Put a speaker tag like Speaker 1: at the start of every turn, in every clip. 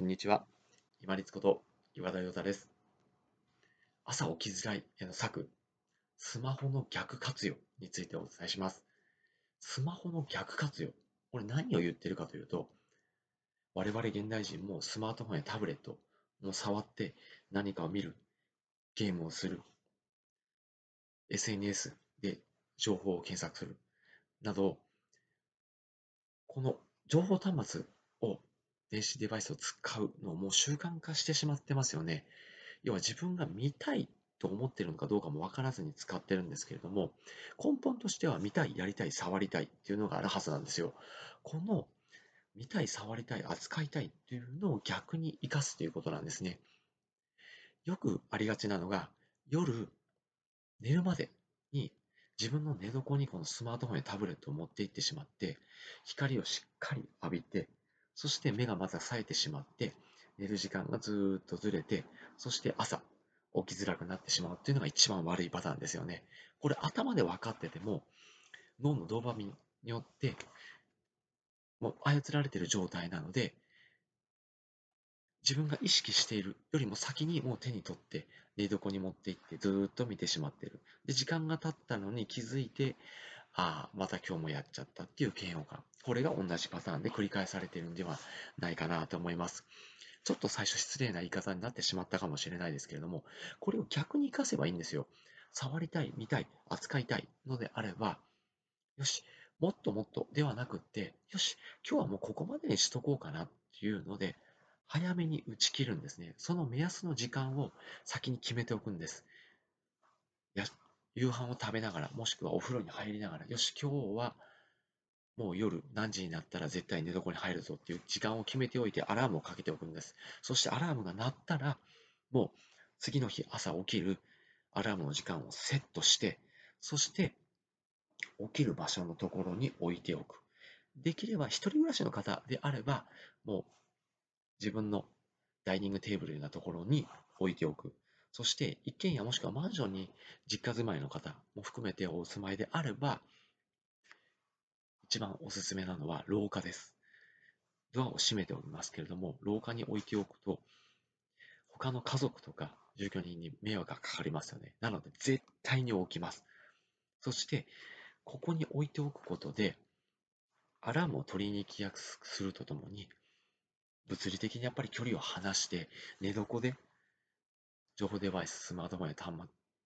Speaker 1: こんにちは。今立こと岩田洋太です。朝起きづらいへの策、スマホの逆活用についてお伝えします。スマホの逆活用。これ何を言ってるかというと、我々現代人もスマートフォンやタブレットを触って何かを見る、ゲームをする、SNS で情報を検索するなど、この情報端末電子デバイスを使うのをもう習慣化してしまってますよね。要は自分が見たいと思ってるのかどうかも分からずに使ってるんですけれども、根本としては見たい、やりたい、触りたいっていうのがあるはずなんですよ。この見たい、触りたい、扱いたいっていうのを逆に生かすということなんですね。よくありがちなのが、夜寝るまでに自分の寝床にこのスマートフォンやタブレットを持っていってしまって、光をしっかり浴びて、そして目がまた冴えてしまって、寝る時間がずっとずれて、そして朝起きづらくなってしまうっていうのが一番悪いパターンですよね。これ頭で分かってても、脳のドーパミンによってもう操られている状態なので、自分が意識しているよりも先にもう手に取って寝床に持っていってずっと見てしまっている。で、時間が経ったのに気づいて、ああ、また今日もやっちゃったっていう嫌悪感。これが同じパターンで繰り返されているんではないかなと思います。ちょっと最初失礼な言い方になってしまったかもしれないですけれども、これを逆に活かせばいいんですよ。触りたい、見たい、扱いたいのであれば、よし、もっともっとではなくって、よし、今日はもうここまでにしとこうかなっていうので、早めに打ち切るんですね。その目安の時間を先に決めておくんです。夕飯を食べながら、もしくはお風呂に入りながら、よし、今日はもう夜何時になったら絶対寝床に入るぞっていう時間を決めておいてアラームをかけておくんです。そしてアラームが鳴ったら、もう次の日朝起きるアラームの時間をセットして、そして起きる場所のところに置いておく。できれば一人暮らしの方であれば、もう自分のダイニングテーブルのようなところに置いておく。そして、一軒家もしくはマンションに実家住まいの方も含めてお住まいであれば、一番おすすめなのは廊下です。ドアを閉めておきますけれども、廊下に置いておくと、他の家族とか住居人に迷惑がかかりますよね。なので、絶対に置きます。そして、ここに置いておくことで、アラームを取りに行きやすくするとともに、物理的にやっぱり距離を離して、寝床で情報デバイス、スマートフォンや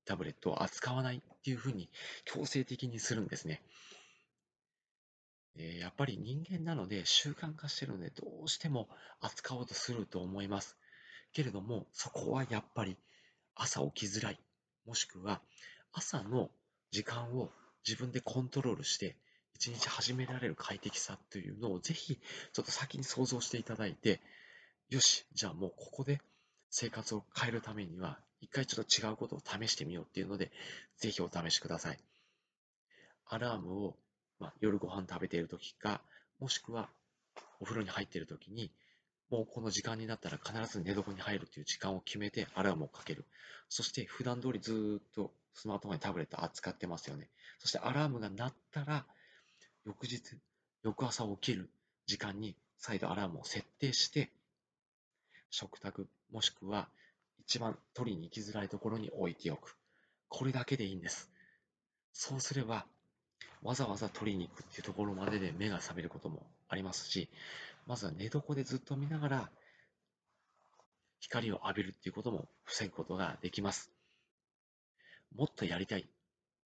Speaker 1: タブレットを扱わないっていうふうに強制的にするんですね。えー、やっぱり人間なので習慣化してるのでどうしても扱おうとすると思います。けれどもそこはやっぱり朝起きづらいもしくは朝の時間を自分でコントロールして一日始められる快適さというのをぜひちょっと先に想像していただいてよしじゃあもうここで生活を変えるためには一回ちょっと違うことを試してみようっていうのでぜひお試しくださいアラームをまあ、夜ご飯食べている時か、もしくはお風呂に入っている時に、もうこの時間になったら必ず寝床に入るという時間を決めてアラームをかける。そして普段通りずっとスマートフォンやタブレット扱ってますよね。そしてアラームが鳴ったら、翌日、翌朝起きる時間に再度アラームを設定して、食卓もしくは一番取りに行きづらいところに置いておく。これだけでいいんです。そうすればわざわざ取りに行くっていうところまでで目が覚めることもありますし、まずは寝床でずっと見ながら光を浴びるっていうことも防ぐことができます。もっとやりたい、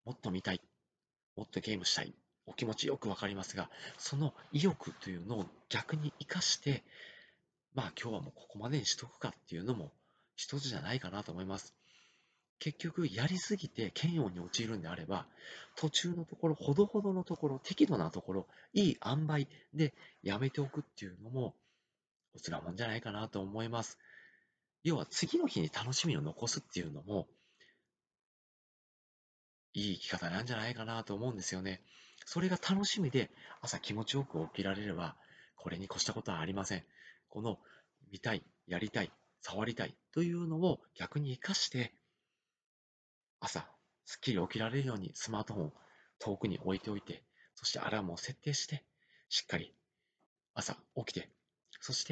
Speaker 1: もっと見たい、もっとゲームしたい、お気持ちよくわかりますが、その意欲というのを逆に活かして、まあ今日はもうここまでにしとくかっていうのも一つじゃないかなと思います。結局やりすぎて嫌悪に陥るんであれば途中のところほどほどのところ適度なところいい塩梅でやめておくっていうのもおつらもんじゃないかなと思います。要は次の日に楽しみを残すっていうのもいい生き方なんじゃないかなと思うんですよね。それが楽しみで朝気持ちよく起きられればこれに越したことはありません。この見たいやりたい触りたいというのを逆に生かして、すっきり起きられるようにスマートフォンを遠くに置いておいて、そしてアラームを設定して、しっかり朝起きて、そして